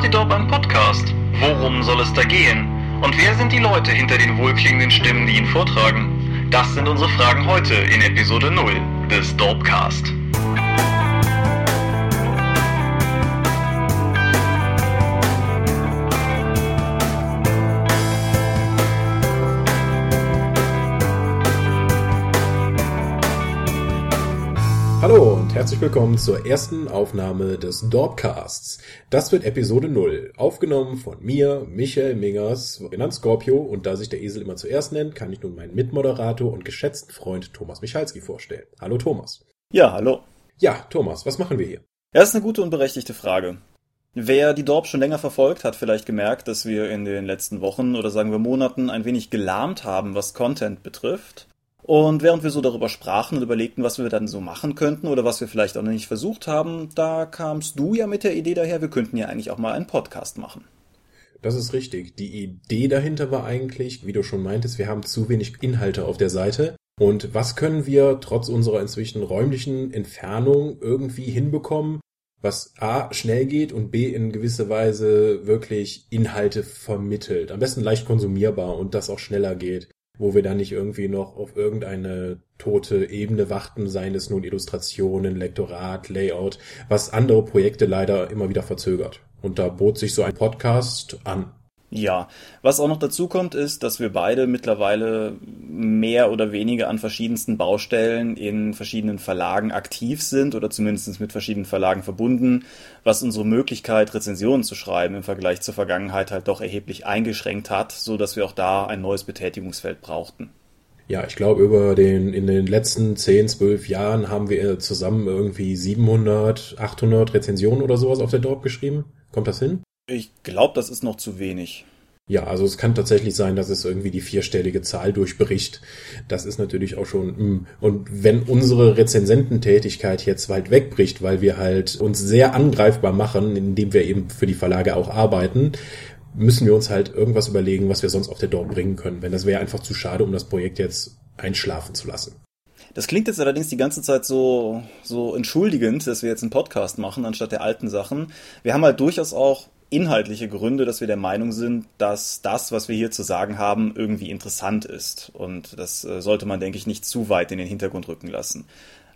Party Dorp ein Podcast? Worum soll es da gehen? Und wer sind die Leute hinter den wohlklingenden Stimmen, die ihn vortragen? Das sind unsere Fragen heute in Episode 0 des Dorpcast. Hallo und herzlich willkommen zur ersten Aufnahme des Dorpcasts. Das wird Episode 0, aufgenommen von mir, Michael Mingers, genannt Scorpio, und da sich der Esel immer zuerst nennt, kann ich nun meinen Mitmoderator und geschätzten Freund Thomas Michalski vorstellen. Hallo Thomas. Ja, hallo. Ja, Thomas, was machen wir hier? Ja, das ist eine gute und berechtigte Frage. Wer die Dorp schon länger verfolgt, hat vielleicht gemerkt, dass wir in den letzten Wochen oder sagen wir Monaten ein wenig gelahmt haben, was Content betrifft. Und während wir so darüber sprachen und überlegten, was wir dann so machen könnten oder was wir vielleicht auch noch nicht versucht haben, da kamst du ja mit der Idee daher, wir könnten ja eigentlich auch mal einen Podcast machen. Das ist richtig. Die Idee dahinter war eigentlich, wie du schon meintest, wir haben zu wenig Inhalte auf der Seite. Und was können wir trotz unserer inzwischen räumlichen Entfernung irgendwie hinbekommen, was A schnell geht und B in gewisser Weise wirklich Inhalte vermittelt. Am besten leicht konsumierbar und das auch schneller geht wo wir dann nicht irgendwie noch auf irgendeine tote Ebene warten, seien es nun Illustrationen, Lektorat, Layout, was andere Projekte leider immer wieder verzögert. Und da bot sich so ein Podcast an. Ja, was auch noch dazu kommt, ist, dass wir beide mittlerweile mehr oder weniger an verschiedensten Baustellen in verschiedenen Verlagen aktiv sind oder zumindest mit verschiedenen Verlagen verbunden, was unsere Möglichkeit, Rezensionen zu schreiben im Vergleich zur Vergangenheit halt doch erheblich eingeschränkt hat, so dass wir auch da ein neues Betätigungsfeld brauchten. Ja, ich glaube, über den, in den letzten 10, 12 Jahren haben wir zusammen irgendwie 700, 800 Rezensionen oder sowas auf der Dorp geschrieben. Kommt das hin? Ich glaube, das ist noch zu wenig. Ja, also es kann tatsächlich sein, dass es irgendwie die vierstellige Zahl durchbricht. Das ist natürlich auch schon. Mm. Und wenn unsere Rezensententätigkeit jetzt weit wegbricht, weil wir halt uns sehr angreifbar machen, indem wir eben für die Verlage auch arbeiten, müssen wir uns halt irgendwas überlegen, was wir sonst auf der Dorf bringen können. Wenn das wäre einfach zu schade, um das Projekt jetzt einschlafen zu lassen. Das klingt jetzt allerdings die ganze Zeit so, so entschuldigend, dass wir jetzt einen Podcast machen, anstatt der alten Sachen. Wir haben halt durchaus auch inhaltliche Gründe, dass wir der Meinung sind, dass das, was wir hier zu sagen haben, irgendwie interessant ist. Und das äh, sollte man, denke ich, nicht zu weit in den Hintergrund rücken lassen.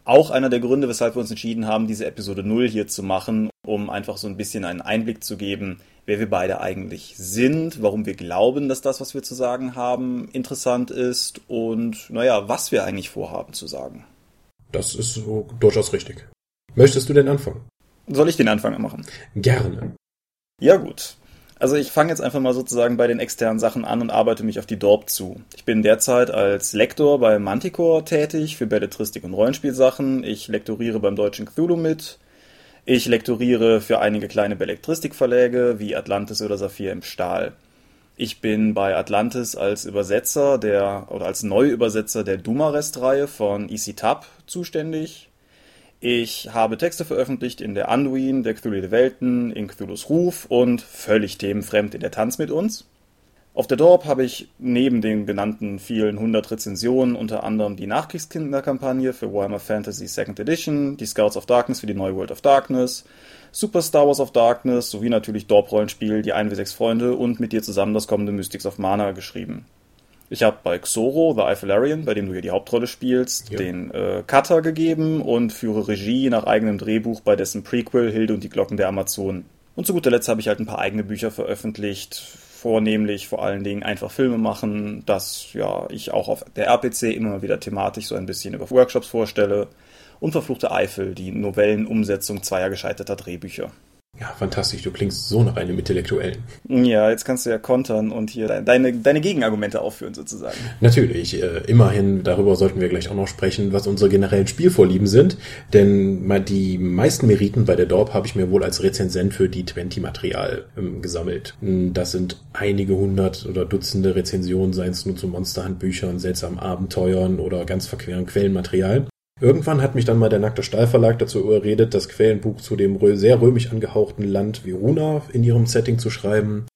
Auch einer der Gründe, weshalb wir uns entschieden haben, diese Episode 0 hier zu machen, um einfach so ein bisschen einen Einblick zu geben, wer wir beide eigentlich sind, warum wir glauben, dass das, was wir zu sagen haben, interessant ist und, naja, was wir eigentlich vorhaben zu sagen. Das ist durchaus richtig. Möchtest du denn anfangen? Soll ich den Anfang machen? Gerne. Ja, gut. Also ich fange jetzt einfach mal sozusagen bei den externen Sachen an und arbeite mich auf die Dorp zu. Ich bin derzeit als Lektor bei Manticore tätig für Belletristik und Rollenspielsachen. Ich lektoriere beim Deutschen Cthulhu mit. Ich lektoriere für einige kleine Belletristikverläge wie Atlantis oder Saphir im Stahl. Ich bin bei Atlantis als Übersetzer der oder als Neuübersetzer der Dumarest-Reihe von EC Tab zuständig. Ich habe Texte veröffentlicht in der Anduin, der Cthulhu der Welten, in Cthulhus Ruf und völlig themenfremd in der Tanz mit uns. Auf der Dorp habe ich neben den genannten vielen hundert Rezensionen unter anderem die Nachkriegskinderkampagne für Warhammer Fantasy Second Edition, die Scouts of Darkness für die neue World of Darkness, Super Star Wars of Darkness sowie natürlich Dorp-Rollenspiel, die 1w6 Freunde und mit dir zusammen das kommende Mystics of Mana geschrieben. Ich habe bei Xoro, The Eiffelarian, bei dem du hier die Hauptrolle spielst, ja. den äh, Cutter gegeben und führe Regie nach eigenem Drehbuch bei dessen Prequel Hilde und die Glocken der Amazonen. Und zu guter Letzt habe ich halt ein paar eigene Bücher veröffentlicht, vornehmlich vor allen Dingen einfach Filme machen, dass ja ich auch auf der RPC immer mal wieder thematisch so ein bisschen über Workshops vorstelle und Verfluchte Eifel, die Novellenumsetzung zweier gescheiterter Drehbücher. Ja, fantastisch. Du klingst so nach einem Intellektuellen. Ja, jetzt kannst du ja kontern und hier deine, deine Gegenargumente aufführen, sozusagen. Natürlich. Äh, immerhin, darüber sollten wir gleich auch noch sprechen, was unsere generellen Spielvorlieben sind. Denn die meisten Meriten bei der Dorp habe ich mir wohl als Rezensent für die 20-Material ähm, gesammelt. Das sind einige hundert oder Dutzende Rezensionen, seien es nur zu Monsterhandbüchern, seltsamen Abenteuern oder ganz verqueren Quellenmaterial. Irgendwann hat mich dann mal der Nackte Stahlverlag dazu überredet, das Quellenbuch zu dem sehr römisch angehauchten Land Verona in ihrem Setting zu schreiben.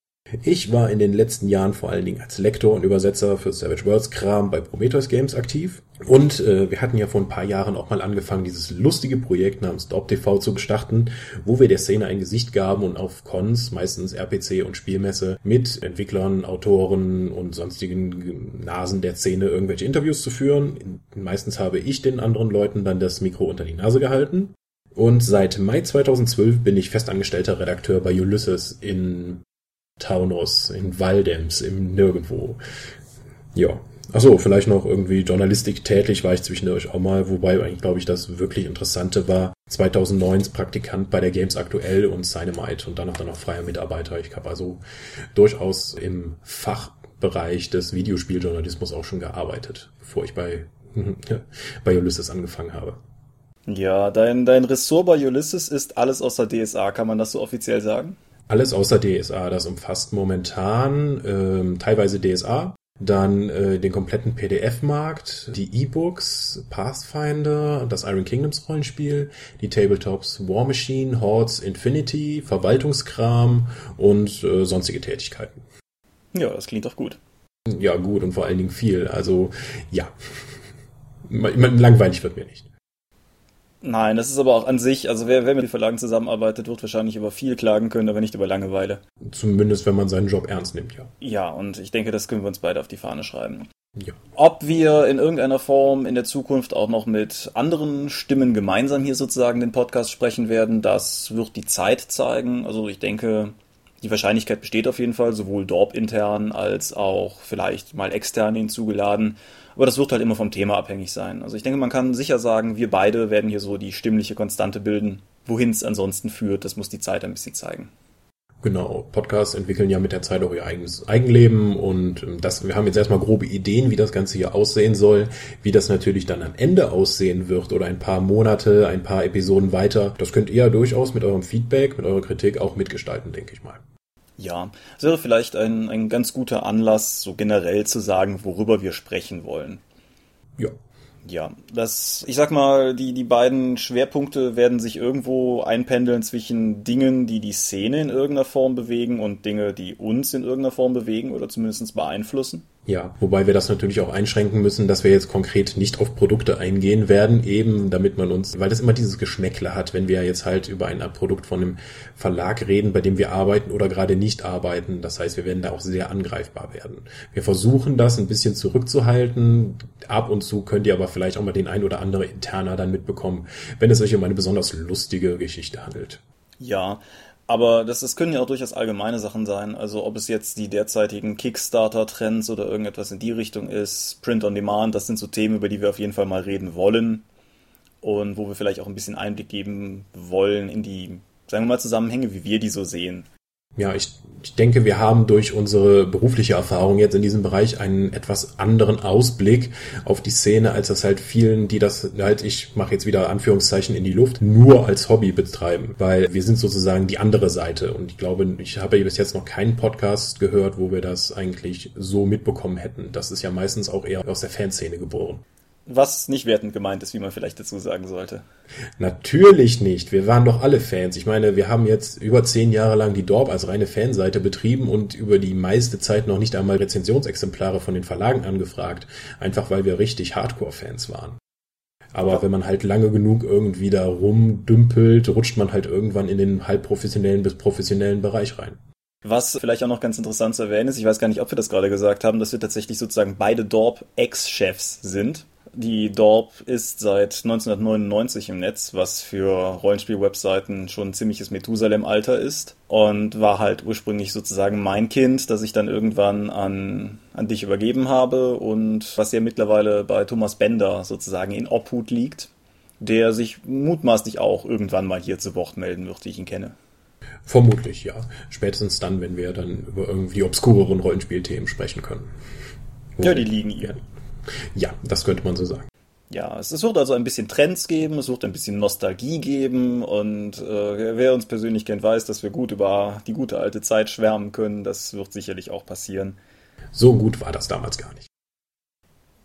Ich war in den letzten Jahren vor allen Dingen als Lektor und Übersetzer für Savage Worlds Kram bei Prometheus Games aktiv. Und äh, wir hatten ja vor ein paar Jahren auch mal angefangen, dieses lustige Projekt namens Dorp TV zu starten, wo wir der Szene ein Gesicht gaben und auf Cons, meistens RPC und Spielmesse, mit Entwicklern, Autoren und sonstigen Nasen der Szene irgendwelche Interviews zu führen. Meistens habe ich den anderen Leuten dann das Mikro unter die Nase gehalten. Und seit Mai 2012 bin ich festangestellter Redakteur bei Ulysses in Taunus, in Waldems, im Nirgendwo. Ja. Achso, vielleicht noch irgendwie Journalistik tätig war ich zwischendurch auch mal, wobei eigentlich, glaube ich, das wirklich Interessante war. 2009 Praktikant bei der Games Aktuell und Cinemite und danach dann noch freier Mitarbeiter. Ich habe also durchaus im Fachbereich des Videospieljournalismus auch schon gearbeitet, bevor ich bei, bei Ulysses angefangen habe. Ja, dein, dein Ressort bei Ulysses ist alles außer DSA, kann man das so offiziell sagen? Alles außer DSA, das umfasst momentan ähm, teilweise DSA, dann äh, den kompletten PDF-Markt, die E-Books, Pathfinder, das Iron Kingdoms Rollenspiel, die Tabletops War Machine, Hordes Infinity, Verwaltungskram und äh, sonstige Tätigkeiten. Ja, das klingt doch gut. Ja, gut und vor allen Dingen viel. Also ja, langweilig wird mir nicht. Nein, das ist aber auch an sich, also wer, wer mit den Verlagen zusammenarbeitet, wird wahrscheinlich über viel klagen können, aber nicht über Langeweile. Zumindest, wenn man seinen Job ernst nimmt, ja. Ja, und ich denke, das können wir uns beide auf die Fahne schreiben. Ja. Ob wir in irgendeiner Form in der Zukunft auch noch mit anderen Stimmen gemeinsam hier sozusagen den Podcast sprechen werden, das wird die Zeit zeigen. Also ich denke, die Wahrscheinlichkeit besteht auf jeden Fall, sowohl Dorp intern als auch vielleicht mal extern hinzugeladen. Aber das wird halt immer vom Thema abhängig sein. Also ich denke, man kann sicher sagen, wir beide werden hier so die stimmliche Konstante bilden. Wohin es ansonsten führt, das muss die Zeit ein bisschen zeigen. Genau, Podcasts entwickeln ja mit der Zeit auch ihr eigenes Eigenleben und ähm, das, wir haben jetzt erstmal grobe Ideen, wie das Ganze hier aussehen soll, wie das natürlich dann am Ende aussehen wird oder ein paar Monate, ein paar Episoden weiter. Das könnt ihr ja durchaus mit eurem Feedback, mit eurer Kritik auch mitgestalten, denke ich mal. Ja, es wäre vielleicht ein, ein ganz guter Anlass, so generell zu sagen, worüber wir sprechen wollen. Ja. Ja, das, ich sag mal, die, die beiden Schwerpunkte werden sich irgendwo einpendeln zwischen Dingen, die die Szene in irgendeiner Form bewegen und Dinge, die uns in irgendeiner Form bewegen oder zumindest beeinflussen. Ja, wobei wir das natürlich auch einschränken müssen, dass wir jetzt konkret nicht auf Produkte eingehen werden, eben damit man uns, weil das immer dieses Geschmäckle hat, wenn wir jetzt halt über ein Produkt von einem Verlag reden, bei dem wir arbeiten oder gerade nicht arbeiten. Das heißt, wir werden da auch sehr angreifbar werden. Wir versuchen das ein bisschen zurückzuhalten. Ab und zu könnt ihr aber vielleicht auch mal den ein oder andere interner dann mitbekommen, wenn es sich um eine besonders lustige Geschichte handelt. Ja, aber das, das können ja auch durchaus allgemeine Sachen sein. Also ob es jetzt die derzeitigen Kickstarter-Trends oder irgendetwas in die Richtung ist, Print on Demand, das sind so Themen, über die wir auf jeden Fall mal reden wollen. Und wo wir vielleicht auch ein bisschen Einblick geben wollen in die, sagen wir mal, Zusammenhänge, wie wir die so sehen. Ja, ich, ich denke, wir haben durch unsere berufliche Erfahrung jetzt in diesem Bereich einen etwas anderen Ausblick auf die Szene, als das halt vielen, die das halt, ich mache jetzt wieder Anführungszeichen in die Luft, nur als Hobby betreiben. Weil wir sind sozusagen die andere Seite. Und ich glaube, ich habe bis jetzt noch keinen Podcast gehört, wo wir das eigentlich so mitbekommen hätten. Das ist ja meistens auch eher aus der Fanszene geboren was nicht wertend gemeint ist, wie man vielleicht dazu sagen sollte. Natürlich nicht. Wir waren doch alle Fans. Ich meine, wir haben jetzt über zehn Jahre lang die Dorp als reine Fanseite betrieben und über die meiste Zeit noch nicht einmal Rezensionsexemplare von den Verlagen angefragt. Einfach weil wir richtig Hardcore-Fans waren. Aber wenn man halt lange genug irgendwie da rumdümpelt, rutscht man halt irgendwann in den halbprofessionellen bis professionellen Bereich rein. Was vielleicht auch noch ganz interessant zu erwähnen ist, ich weiß gar nicht, ob wir das gerade gesagt haben, dass wir tatsächlich sozusagen beide Dorp-Ex-Chefs sind. Die Dorp ist seit 1999 im Netz, was für Rollenspiel-Webseiten schon ein ziemliches Methusalem-Alter ist. Und war halt ursprünglich sozusagen mein Kind, das ich dann irgendwann an, an dich übergeben habe und was ja mittlerweile bei Thomas Bender sozusagen in Obhut liegt, der sich mutmaßlich auch irgendwann mal hier zu Wort melden wird, wie ich ihn kenne. Vermutlich, ja. Spätestens dann, wenn wir dann über irgendwie obskureren Rollenspielthemen sprechen können. Ja, die liegen ihr. Ja, das könnte man so sagen. Ja, es wird also ein bisschen Trends geben, es wird ein bisschen Nostalgie geben und äh, wer uns persönlich kennt, weiß, dass wir gut über die gute alte Zeit schwärmen können. Das wird sicherlich auch passieren. So gut war das damals gar nicht.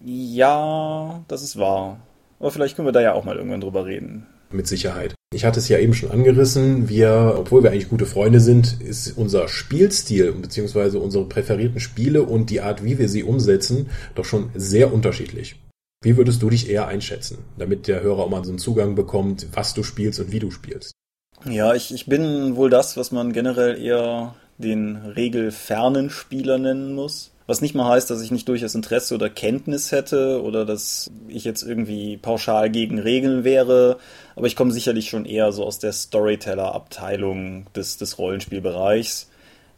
Ja, das ist wahr. Aber vielleicht können wir da ja auch mal irgendwann drüber reden. Mit Sicherheit. Ich hatte es ja eben schon angerissen. Wir, obwohl wir eigentlich gute Freunde sind, ist unser Spielstil bzw. unsere präferierten Spiele und die Art, wie wir sie umsetzen, doch schon sehr unterschiedlich. Wie würdest du dich eher einschätzen, damit der Hörer auch mal so einen Zugang bekommt, was du spielst und wie du spielst? Ja, ich, ich bin wohl das, was man generell eher den regelfernen Spieler nennen muss. Was nicht mal heißt, dass ich nicht durchaus Interesse oder Kenntnis hätte oder dass ich jetzt irgendwie pauschal gegen Regeln wäre. Aber ich komme sicherlich schon eher so aus der Storyteller-Abteilung des, des Rollenspielbereichs.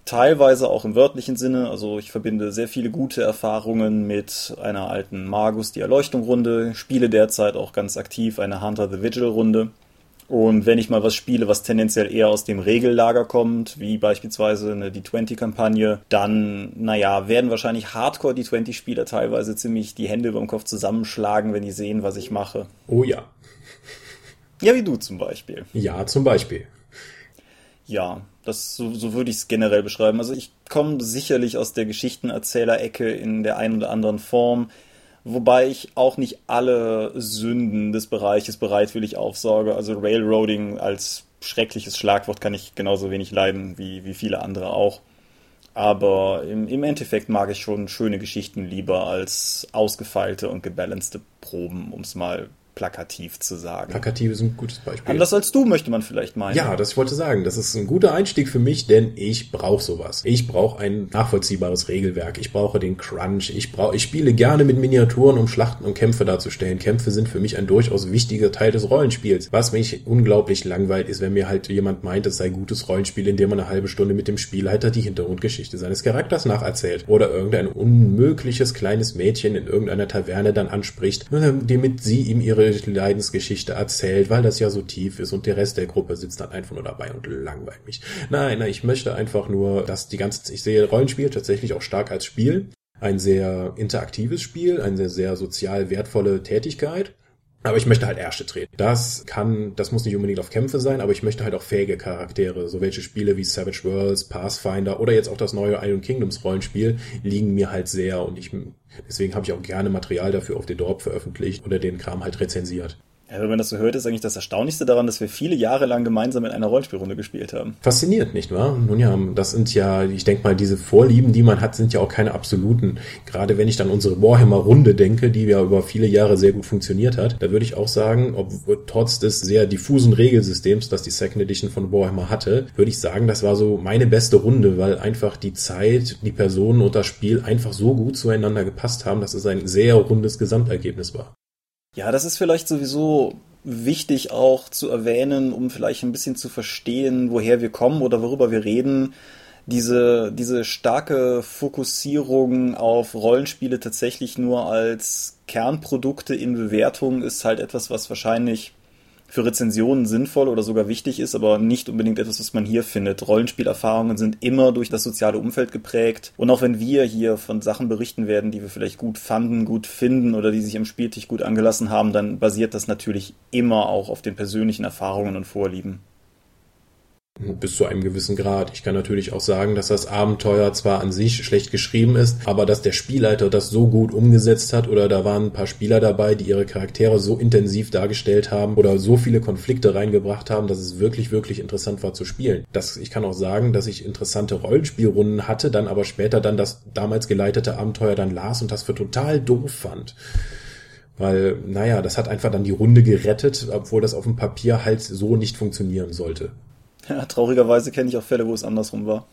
Teilweise auch im wörtlichen Sinne. Also ich verbinde sehr viele gute Erfahrungen mit einer alten Magus, die Erleuchtung-Runde. Spiele derzeit auch ganz aktiv eine Hunter the Vigil-Runde. Und wenn ich mal was spiele, was tendenziell eher aus dem Regellager kommt, wie beispielsweise eine D20-Kampagne, dann, naja, werden wahrscheinlich Hardcore D20-Spieler teilweise ziemlich die Hände über dem Kopf zusammenschlagen, wenn die sehen, was ich mache. Oh ja. Ja, wie du zum Beispiel. Ja, zum Beispiel. Ja, das so, so würde ich es generell beschreiben. Also ich komme sicherlich aus der Geschichtenerzählerecke in der einen oder anderen Form wobei ich auch nicht alle Sünden des Bereiches bereitwillig aufsauge. Also Railroading als schreckliches Schlagwort kann ich genauso wenig leiden wie, wie viele andere auch. Aber im, im Endeffekt mag ich schon schöne Geschichten lieber als ausgefeilte und gebalancete Proben, um es mal plakativ zu sagen. Plakativ ist ein gutes Beispiel. Anders als du, möchte man vielleicht meinen. Ja, das ich wollte sagen. Das ist ein guter Einstieg für mich, denn ich brauche sowas. Ich brauche ein nachvollziehbares Regelwerk. Ich brauche den Crunch. Ich brauche, ich spiele gerne mit Miniaturen, um Schlachten und Kämpfe darzustellen. Kämpfe sind für mich ein durchaus wichtiger Teil des Rollenspiels. Was mich unglaublich langweilt, ist, wenn mir halt jemand meint, es sei gutes Rollenspiel, indem man eine halbe Stunde mit dem Spielleiter die Hintergrundgeschichte seines Charakters nacherzählt. Oder irgendein unmögliches kleines Mädchen in irgendeiner Taverne dann anspricht, damit sie ihm ihre Leidensgeschichte erzählt, weil das ja so tief ist und der Rest der Gruppe sitzt dann einfach nur dabei und langweilt mich. Nein, nein, ich möchte einfach nur, dass die ganze, ich sehe Rollenspiel tatsächlich auch stark als Spiel. Ein sehr interaktives Spiel, eine sehr, sehr sozial wertvolle Tätigkeit. Aber ich möchte halt Ärsche treten. Das kann, das muss nicht unbedingt auf Kämpfe sein, aber ich möchte halt auch fähige Charaktere. So welche Spiele wie Savage Worlds, Pathfinder oder jetzt auch das neue Iron Kingdoms Rollenspiel liegen mir halt sehr und ich, deswegen habe ich auch gerne Material dafür auf der Dorp veröffentlicht oder den Kram halt rezensiert. Ja, wenn man das so hört, ist eigentlich das Erstaunlichste daran, dass wir viele Jahre lang gemeinsam in einer Rollenspielrunde gespielt haben. Fasziniert, nicht wahr? Nun ja, das sind ja, ich denke mal, diese Vorlieben, die man hat, sind ja auch keine absoluten. Gerade wenn ich dann unsere Warhammer-Runde denke, die ja über viele Jahre sehr gut funktioniert hat, da würde ich auch sagen, ob trotz des sehr diffusen Regelsystems, das die Second Edition von Warhammer hatte, würde ich sagen, das war so meine beste Runde, weil einfach die Zeit, die Personen und das Spiel einfach so gut zueinander gepasst haben, dass es ein sehr rundes Gesamtergebnis war. Ja, das ist vielleicht sowieso wichtig auch zu erwähnen, um vielleicht ein bisschen zu verstehen, woher wir kommen oder worüber wir reden. Diese, diese starke Fokussierung auf Rollenspiele tatsächlich nur als Kernprodukte in Bewertung ist halt etwas, was wahrscheinlich für Rezensionen sinnvoll oder sogar wichtig ist, aber nicht unbedingt etwas, was man hier findet. Rollenspielerfahrungen sind immer durch das soziale Umfeld geprägt. Und auch wenn wir hier von Sachen berichten werden, die wir vielleicht gut fanden, gut finden oder die sich am Spieltisch gut angelassen haben, dann basiert das natürlich immer auch auf den persönlichen Erfahrungen und Vorlieben. Bis zu einem gewissen Grad. Ich kann natürlich auch sagen, dass das Abenteuer zwar an sich schlecht geschrieben ist, aber dass der Spielleiter das so gut umgesetzt hat oder da waren ein paar Spieler dabei, die ihre Charaktere so intensiv dargestellt haben oder so viele Konflikte reingebracht haben, dass es wirklich, wirklich interessant war zu spielen. Das, ich kann auch sagen, dass ich interessante Rollenspielrunden hatte, dann aber später dann das damals geleitete Abenteuer dann las und das für total doof fand. Weil, naja, das hat einfach dann die Runde gerettet, obwohl das auf dem Papier halt so nicht funktionieren sollte. Ja, traurigerweise kenne ich auch Fälle, wo es andersrum war.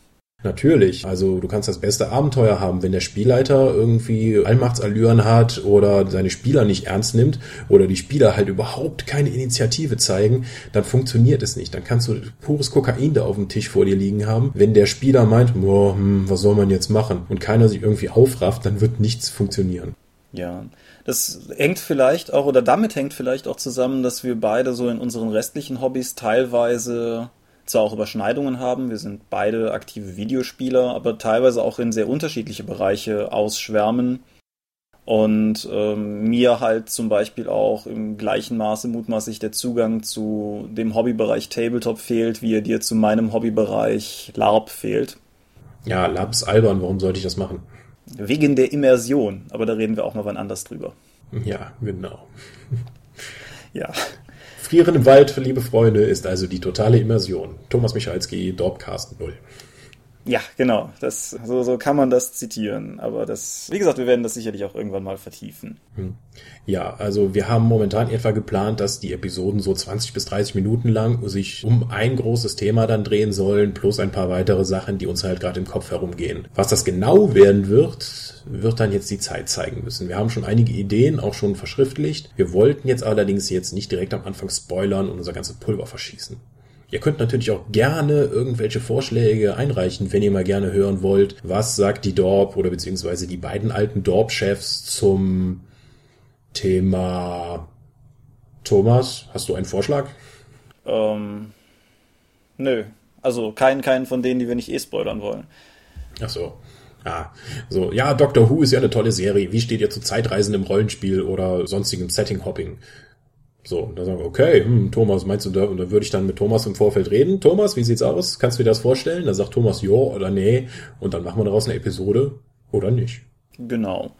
Natürlich. Also du kannst das beste Abenteuer haben, wenn der Spielleiter irgendwie Allmachtsallüren hat oder seine Spieler nicht ernst nimmt oder die Spieler halt überhaupt keine Initiative zeigen, dann funktioniert es nicht. Dann kannst du pures Kokain da auf dem Tisch vor dir liegen haben. Wenn der Spieler meint, oh, hm, was soll man jetzt machen und keiner sich irgendwie aufrafft, dann wird nichts funktionieren. Ja, das hängt vielleicht auch oder damit hängt vielleicht auch zusammen, dass wir beide so in unseren restlichen Hobbys teilweise zwar auch Überschneidungen haben, wir sind beide aktive Videospieler, aber teilweise auch in sehr unterschiedliche Bereiche ausschwärmen. Und ähm, mir halt zum Beispiel auch im gleichen Maße mutmaßlich der Zugang zu dem Hobbybereich Tabletop fehlt, wie er dir zu meinem Hobbybereich LARP fehlt. Ja, LARP ist albern, warum sollte ich das machen? Wegen der Immersion, aber da reden wir auch mal wann anders drüber. Ja, genau. ja. Frieren im Wald, liebe Freunde, ist also die totale Immersion. Thomas Michalski, Dorpcast 0. Ja, genau. Das, so, so kann man das zitieren. Aber das, wie gesagt, wir werden das sicherlich auch irgendwann mal vertiefen. Hm. Ja, also wir haben momentan etwa geplant, dass die Episoden so 20 bis 30 Minuten lang sich um ein großes Thema dann drehen sollen, plus ein paar weitere Sachen, die uns halt gerade im Kopf herumgehen. Was das genau werden wird, wird dann jetzt die Zeit zeigen müssen. Wir haben schon einige Ideen, auch schon verschriftlicht. Wir wollten jetzt allerdings jetzt nicht direkt am Anfang spoilern und unser ganzes Pulver verschießen. Ihr könnt natürlich auch gerne irgendwelche Vorschläge einreichen, wenn ihr mal gerne hören wollt. Was sagt die Dorp oder beziehungsweise die beiden alten Dorp-Chefs zum Thema Thomas? Hast du einen Vorschlag? Ähm, nö. Also keinen, keinen von denen, die wir nicht eh spoilern wollen. Ach so. Ja, so, ja, Doctor Who ist ja eine tolle Serie. Wie steht ihr zu Zeitreisen im Rollenspiel oder sonstigem Setting-Hopping? So, da sagen wir, okay, hm, Thomas, meinst du da? Und da würde ich dann mit Thomas im Vorfeld reden. Thomas, wie sieht's aus? Kannst du dir das vorstellen? Da sagt Thomas, jo oder nee. Und dann machen wir daraus eine Episode oder nicht. Genau.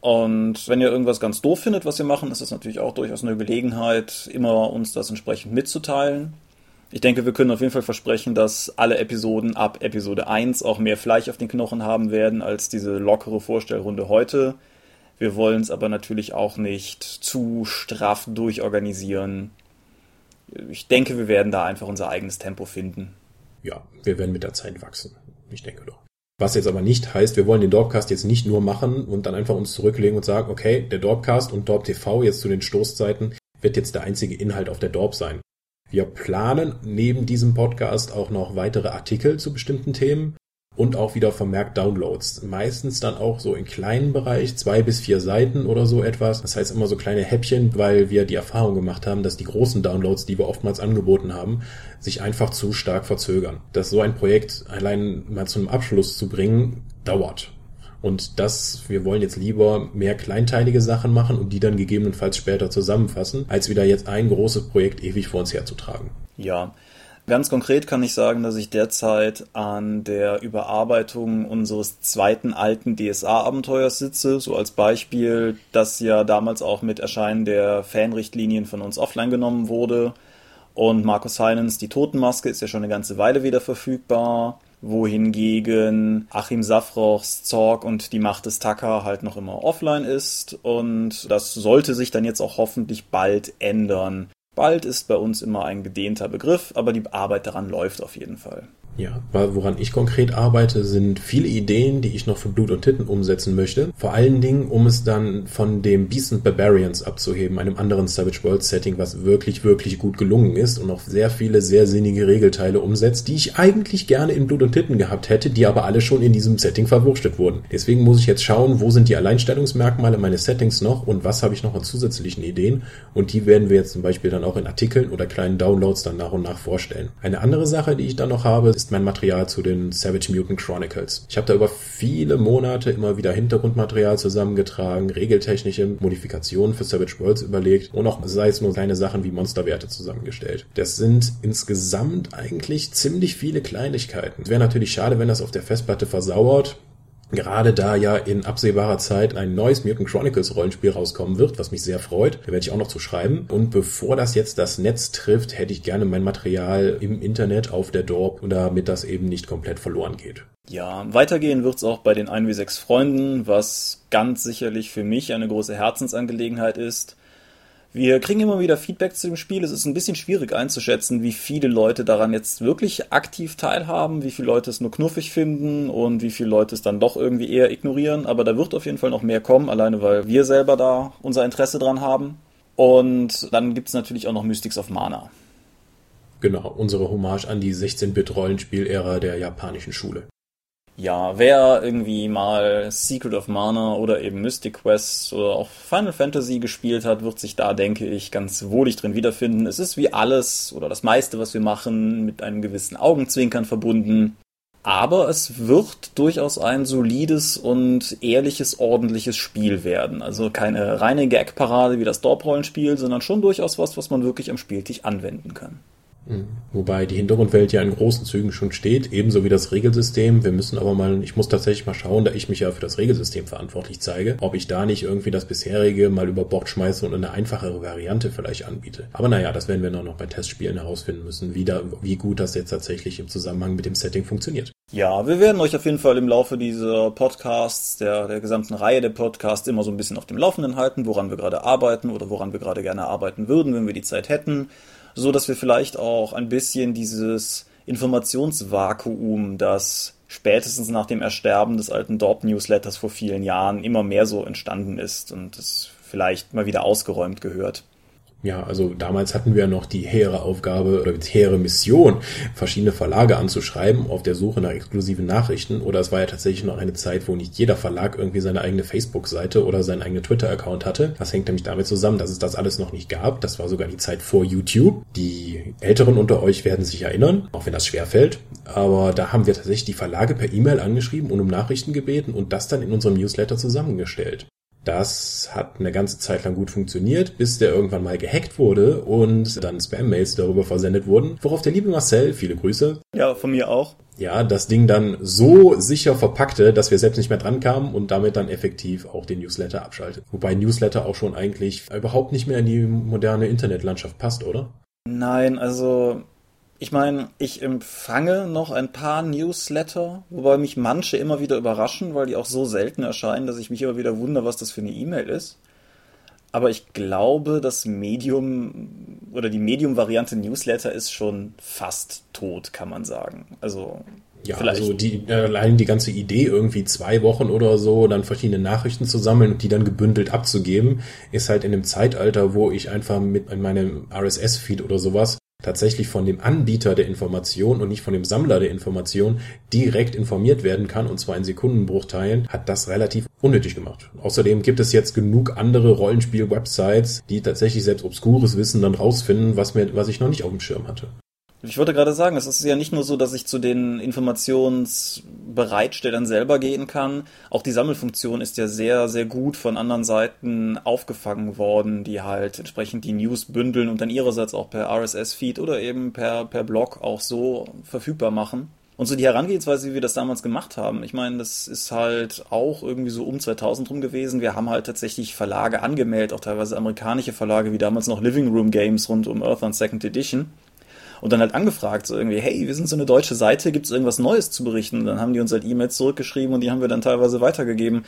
Und wenn ihr irgendwas ganz doof findet, was wir machen, ist das natürlich auch durchaus eine Gelegenheit, immer uns das entsprechend mitzuteilen. Ich denke, wir können auf jeden Fall versprechen, dass alle Episoden ab Episode 1 auch mehr Fleisch auf den Knochen haben werden als diese lockere Vorstellrunde heute. Wir wollen es aber natürlich auch nicht zu straff durchorganisieren. Ich denke, wir werden da einfach unser eigenes Tempo finden. Ja, wir werden mit der Zeit wachsen. Ich denke doch. Was jetzt aber nicht heißt, wir wollen den Dorpcast jetzt nicht nur machen und dann einfach uns zurücklegen und sagen, okay, der Dorpcast und Dorp TV jetzt zu den Stoßzeiten wird jetzt der einzige Inhalt auf der Dorp sein. Wir planen neben diesem Podcast auch noch weitere Artikel zu bestimmten Themen und auch wieder vermerkt Downloads. Meistens dann auch so in kleinen Bereich, zwei bis vier Seiten oder so etwas. Das heißt immer so kleine Häppchen, weil wir die Erfahrung gemacht haben, dass die großen Downloads, die wir oftmals angeboten haben, sich einfach zu stark verzögern. Dass so ein Projekt allein mal zum Abschluss zu bringen, dauert. Und das, wir wollen jetzt lieber mehr kleinteilige Sachen machen und die dann gegebenenfalls später zusammenfassen, als wieder jetzt ein großes Projekt ewig vor uns herzutragen. Ja, Ganz konkret kann ich sagen, dass ich derzeit an der Überarbeitung unseres zweiten alten DSA-Abenteuers sitze. So als Beispiel, das ja damals auch mit Erscheinen der Fanrichtlinien von uns offline genommen wurde. Und Markus Heinens, die Totenmaske, ist ja schon eine ganze Weile wieder verfügbar. Wohingegen Achim Safrochs Zorg und die Macht des Tacker halt noch immer offline ist. Und das sollte sich dann jetzt auch hoffentlich bald ändern. Bald ist bei uns immer ein gedehnter Begriff, aber die Arbeit daran läuft auf jeden Fall. Ja, woran ich konkret arbeite, sind viele Ideen, die ich noch für Blut und Titten umsetzen möchte. Vor allen Dingen, um es dann von dem Beast and Barbarians abzuheben, einem anderen Savage World Setting, was wirklich, wirklich gut gelungen ist und noch sehr viele sehr sinnige Regelteile umsetzt, die ich eigentlich gerne in Blut und Titten gehabt hätte, die aber alle schon in diesem Setting verwurstet wurden. Deswegen muss ich jetzt schauen, wo sind die Alleinstellungsmerkmale meines Settings noch und was habe ich noch an zusätzlichen Ideen und die werden wir jetzt zum Beispiel dann auch in Artikeln oder kleinen Downloads dann nach und nach vorstellen. Eine andere Sache, die ich dann noch habe, ist mein Material zu den Savage Mutant Chronicles. Ich habe da über viele Monate immer wieder Hintergrundmaterial zusammengetragen, regeltechnische Modifikationen für Savage Worlds überlegt und auch sei es nur kleine Sachen wie Monsterwerte zusammengestellt. Das sind insgesamt eigentlich ziemlich viele Kleinigkeiten. Es wäre natürlich schade, wenn das auf der Festplatte versauert. Gerade da ja in absehbarer Zeit ein neues Mutant Chronicles Rollenspiel rauskommen wird, was mich sehr freut, da werde ich auch noch zu schreiben. Und bevor das jetzt das Netz trifft, hätte ich gerne mein Material im Internet auf der Dorp, damit das eben nicht komplett verloren geht. Ja, weitergehen wird's auch bei den 1W6 Freunden, was ganz sicherlich für mich eine große Herzensangelegenheit ist. Wir kriegen immer wieder Feedback zu dem Spiel. Es ist ein bisschen schwierig einzuschätzen, wie viele Leute daran jetzt wirklich aktiv teilhaben, wie viele Leute es nur knuffig finden und wie viele Leute es dann doch irgendwie eher ignorieren. Aber da wird auf jeden Fall noch mehr kommen, alleine weil wir selber da unser Interesse dran haben. Und dann gibt es natürlich auch noch Mystics of Mana. Genau, unsere Hommage an die 16-Bit-Rollenspiel-Ära der japanischen Schule ja, wer irgendwie mal Secret of Mana oder eben Mystic Quest oder auch Final Fantasy gespielt hat, wird sich da, denke ich, ganz wohlig drin wiederfinden. Es ist wie alles oder das meiste, was wir machen, mit einem gewissen Augenzwinkern verbunden. Aber es wird durchaus ein solides und ehrliches, ordentliches Spiel werden. Also keine reine Gag-Parade wie das Dorp-Rollenspiel, sondern schon durchaus was, was man wirklich am Spieltisch anwenden kann. Mhm. Wobei die Hintergrundwelt ja in großen Zügen schon steht, ebenso wie das Regelsystem. Wir müssen aber mal, ich muss tatsächlich mal schauen, da ich mich ja für das Regelsystem verantwortlich zeige, ob ich da nicht irgendwie das bisherige mal über Bord schmeiße und eine einfachere Variante vielleicht anbiete. Aber naja, das werden wir noch bei Testspielen herausfinden müssen, wie, da, wie gut das jetzt tatsächlich im Zusammenhang mit dem Setting funktioniert. Ja, wir werden euch auf jeden Fall im Laufe dieser Podcasts, der, der gesamten Reihe der Podcasts immer so ein bisschen auf dem Laufenden halten, woran wir gerade arbeiten oder woran wir gerade gerne arbeiten würden, wenn wir die Zeit hätten so dass wir vielleicht auch ein bisschen dieses Informationsvakuum, das spätestens nach dem Ersterben des alten Dorp-Newsletters vor vielen Jahren immer mehr so entstanden ist und es vielleicht mal wieder ausgeräumt gehört. Ja, also damals hatten wir noch die hehre Aufgabe oder die hehre Mission, verschiedene Verlage anzuschreiben auf der Suche nach exklusiven Nachrichten. Oder es war ja tatsächlich noch eine Zeit, wo nicht jeder Verlag irgendwie seine eigene Facebook-Seite oder seinen eigenen Twitter-Account hatte. Das hängt nämlich damit zusammen, dass es das alles noch nicht gab. Das war sogar die Zeit vor YouTube. Die Älteren unter euch werden sich erinnern, auch wenn das schwer fällt. Aber da haben wir tatsächlich die Verlage per E-Mail angeschrieben und um Nachrichten gebeten und das dann in unserem Newsletter zusammengestellt. Das hat eine ganze Zeit lang gut funktioniert, bis der irgendwann mal gehackt wurde und dann Spam-Mails darüber versendet wurden, worauf der liebe Marcel, viele Grüße. Ja, von mir auch. Ja, das Ding dann so sicher verpackte, dass wir selbst nicht mehr dran kamen und damit dann effektiv auch den Newsletter abschaltet. Wobei Newsletter auch schon eigentlich überhaupt nicht mehr in die moderne Internetlandschaft passt, oder? Nein, also ich meine, ich empfange noch ein paar Newsletter, wobei mich manche immer wieder überraschen, weil die auch so selten erscheinen, dass ich mich immer wieder wundere, was das für eine E-Mail ist. Aber ich glaube, das Medium oder die Medium-Variante Newsletter ist schon fast tot, kann man sagen. Also ja, Vielleicht. also die, allein die ganze Idee, irgendwie zwei Wochen oder so, dann verschiedene Nachrichten zu sammeln und die dann gebündelt abzugeben, ist halt in einem Zeitalter, wo ich einfach mit in meinem RSS-Feed oder sowas tatsächlich von dem Anbieter der Information und nicht von dem Sammler der Information direkt informiert werden kann, und zwar in Sekundenbruchteilen, hat das relativ unnötig gemacht. Außerdem gibt es jetzt genug andere Rollenspiel-Websites, die tatsächlich selbst obskures Wissen dann rausfinden, was, mir, was ich noch nicht auf dem Schirm hatte. Ich wollte gerade sagen, es ist ja nicht nur so, dass ich zu den Informationsbereitstellern selber gehen kann. Auch die Sammelfunktion ist ja sehr, sehr gut von anderen Seiten aufgefangen worden, die halt entsprechend die News bündeln und dann ihrerseits auch per RSS-Feed oder eben per, per Blog auch so verfügbar machen. Und so die Herangehensweise, wie wir das damals gemacht haben, ich meine, das ist halt auch irgendwie so um 2000 rum gewesen. Wir haben halt tatsächlich Verlage angemeldet, auch teilweise amerikanische Verlage, wie damals noch Living Room Games rund um Earth on Second Edition und dann halt angefragt, so irgendwie, hey, wir sind so eine deutsche Seite, gibt es irgendwas Neues zu berichten? Und dann haben die uns halt E-Mails zurückgeschrieben und die haben wir dann teilweise weitergegeben.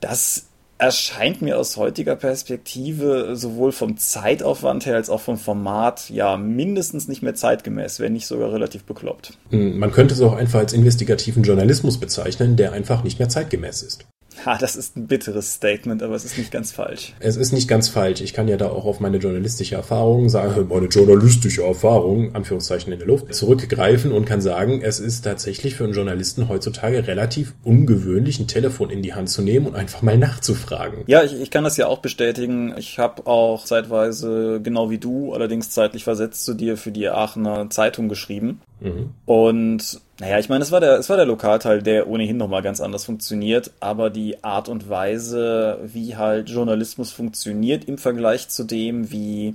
Das erscheint mir aus heutiger Perspektive sowohl vom Zeitaufwand her als auch vom Format ja mindestens nicht mehr zeitgemäß, wenn nicht sogar relativ bekloppt. Hm, man könnte es auch einfach als investigativen Journalismus bezeichnen, der einfach nicht mehr zeitgemäß ist. Ha, das ist ein bitteres Statement, aber es ist nicht ganz falsch. Es ist nicht ganz falsch. Ich kann ja da auch auf meine journalistische Erfahrung sagen, meine journalistische Erfahrung, Anführungszeichen in der Luft, zurückgreifen und kann sagen, es ist tatsächlich für einen Journalisten heutzutage relativ ungewöhnlich, ein Telefon in die Hand zu nehmen und einfach mal nachzufragen. Ja, ich, ich kann das ja auch bestätigen. Ich habe auch zeitweise, genau wie du, allerdings zeitlich versetzt zu dir für die Aachener Zeitung geschrieben. Mhm. Und naja, ich meine, es war der, es war der Lokalteil, der ohnehin nochmal ganz anders funktioniert, aber die Art und Weise, wie halt Journalismus funktioniert im Vergleich zu dem, wie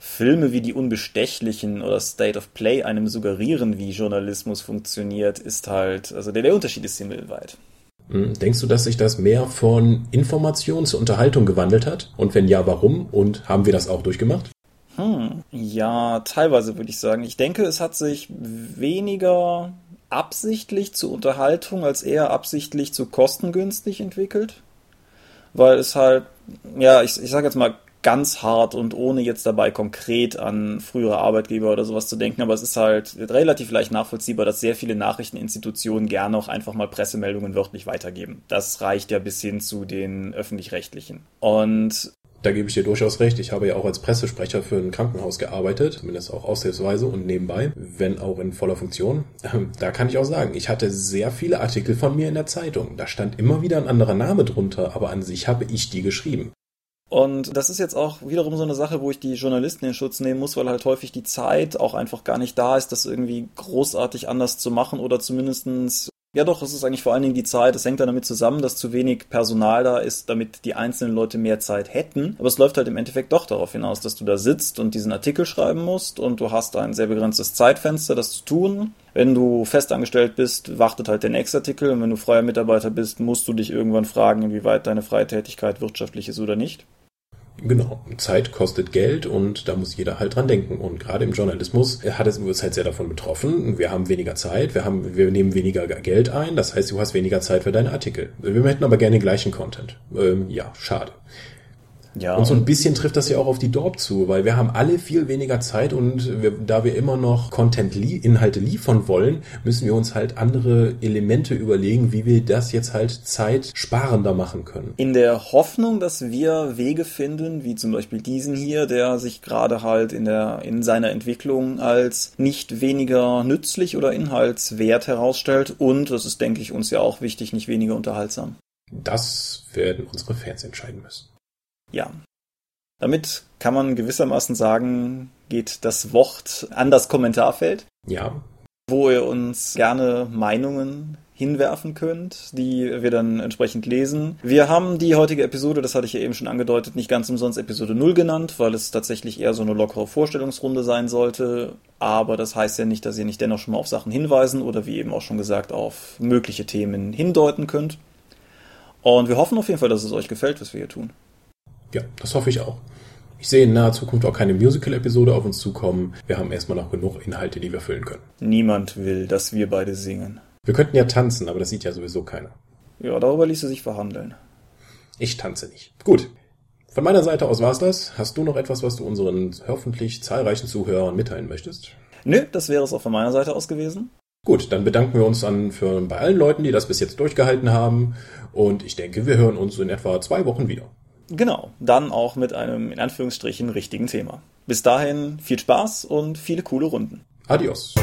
Filme wie die Unbestechlichen oder State of Play einem suggerieren, wie Journalismus funktioniert, ist halt, also der, der Unterschied ist himmelweit. Mhm. Denkst du, dass sich das mehr von Information zur Unterhaltung gewandelt hat? Und wenn ja, warum? Und haben wir das auch durchgemacht? Hm, ja, teilweise würde ich sagen. Ich denke, es hat sich weniger absichtlich zur Unterhaltung als eher absichtlich zu kostengünstig entwickelt. Weil es halt, ja, ich, ich sage jetzt mal ganz hart und ohne jetzt dabei konkret an frühere Arbeitgeber oder sowas zu denken, aber es ist halt relativ leicht nachvollziehbar, dass sehr viele Nachrichteninstitutionen gerne auch einfach mal Pressemeldungen wörtlich weitergeben. Das reicht ja bis hin zu den öffentlich-rechtlichen. Und da gebe ich dir durchaus recht. Ich habe ja auch als Pressesprecher für ein Krankenhaus gearbeitet, zumindest auch aushilfsweise und nebenbei, wenn auch in voller Funktion. Ähm, da kann ich auch sagen, ich hatte sehr viele Artikel von mir in der Zeitung. Da stand immer wieder ein anderer Name drunter, aber an sich habe ich die geschrieben. Und das ist jetzt auch wiederum so eine Sache, wo ich die Journalisten in Schutz nehmen muss, weil halt häufig die Zeit auch einfach gar nicht da ist, das irgendwie großartig anders zu machen oder zumindestens Ja, doch, es ist eigentlich vor allen Dingen die Zeit. Es hängt dann damit zusammen, dass zu wenig Personal da ist, damit die einzelnen Leute mehr Zeit hätten. Aber es läuft halt im Endeffekt doch darauf hinaus, dass du da sitzt und diesen Artikel schreiben musst und du hast ein sehr begrenztes Zeitfenster, das zu tun. Wenn du festangestellt bist, wartet halt der nächste Artikel und wenn du freier Mitarbeiter bist, musst du dich irgendwann fragen, inwieweit deine freie Tätigkeit wirtschaftlich ist oder nicht. Genau, Zeit kostet Geld und da muss jeder halt dran denken. Und gerade im Journalismus hat es uns halt sehr davon betroffen. Wir haben weniger Zeit, wir haben, wir nehmen weniger Geld ein, das heißt, du hast weniger Zeit für deine Artikel. Wir hätten aber gerne den gleichen Content. Ähm, ja, schade. Ja, und so ein bisschen trifft das ja auch auf die Dorp zu, weil wir haben alle viel weniger Zeit und wir, da wir immer noch Content, Inhalte liefern wollen, müssen wir uns halt andere Elemente überlegen, wie wir das jetzt halt zeitsparender machen können. In der Hoffnung, dass wir Wege finden, wie zum Beispiel diesen hier, der sich gerade halt in der, in seiner Entwicklung als nicht weniger nützlich oder inhaltswert herausstellt und, das ist denke ich uns ja auch wichtig, nicht weniger unterhaltsam. Das werden unsere Fans entscheiden müssen. Ja. Damit kann man gewissermaßen sagen, geht das Wort an das Kommentarfeld. Ja. Wo ihr uns gerne Meinungen hinwerfen könnt, die wir dann entsprechend lesen. Wir haben die heutige Episode, das hatte ich ja eben schon angedeutet, nicht ganz umsonst Episode 0 genannt, weil es tatsächlich eher so eine lockere Vorstellungsrunde sein sollte. Aber das heißt ja nicht, dass ihr nicht dennoch schon mal auf Sachen hinweisen oder wie eben auch schon gesagt auf mögliche Themen hindeuten könnt. Und wir hoffen auf jeden Fall, dass es euch gefällt, was wir hier tun. Ja, das hoffe ich auch. Ich sehe in naher Zukunft auch keine Musical-Episode auf uns zukommen. Wir haben erstmal noch genug Inhalte, die wir füllen können. Niemand will, dass wir beide singen. Wir könnten ja tanzen, aber das sieht ja sowieso keiner. Ja, darüber ließe sich verhandeln. Ich tanze nicht. Gut. Von meiner Seite aus war's das. Hast du noch etwas, was du unseren hoffentlich zahlreichen Zuhörern mitteilen möchtest? Nö, das wäre es auch von meiner Seite aus gewesen. Gut, dann bedanken wir uns an für, bei allen Leuten, die das bis jetzt durchgehalten haben. Und ich denke, wir hören uns in etwa zwei Wochen wieder. Genau, dann auch mit einem in Anführungsstrichen richtigen Thema. Bis dahin viel Spaß und viele coole Runden. Adios.